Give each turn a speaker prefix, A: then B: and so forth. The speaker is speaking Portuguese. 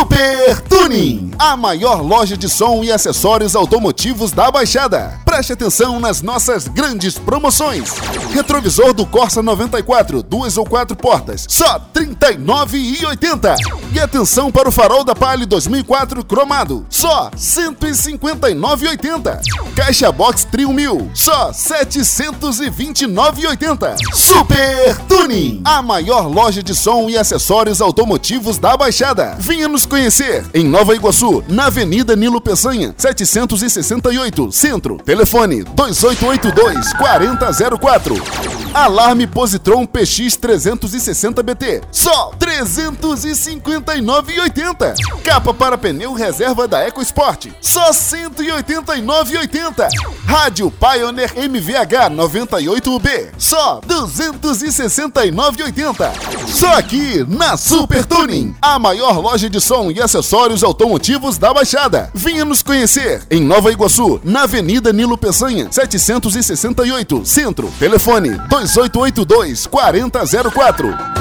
A: Super Tuning a maior loja de som e acessórios automotivos da Baixada. Preste atenção nas nossas grandes promoções. Retrovisor do Corsa 94, duas ou quatro portas, só R$ 39,80. E atenção para o farol da Palio 2004 cromado, só R$ 159,80. Caixa Box Trio 1000, só R$ 729,80. Super Tuning, a maior loja de som e acessórios automotivos da Baixada. Venha nos conhecer em Nova Iguaçu, na Avenida Nilo Peçanha, 768, Centro. Telefone 2882 4004. Alarme Positron PX 360BT, só 359,80. Capa para pneu reserva da EcoSport, só 189,80. Rádio Pioneer MVH 98B, só 269,80. Só aqui na Super Tuning, a maior loja de som e acessórios automotivos da Baixada. Venha nos conhecer em Nova Iguaçu, na Avenida Nilo Peçanha, 768, Centro. Telefone 2882 4004.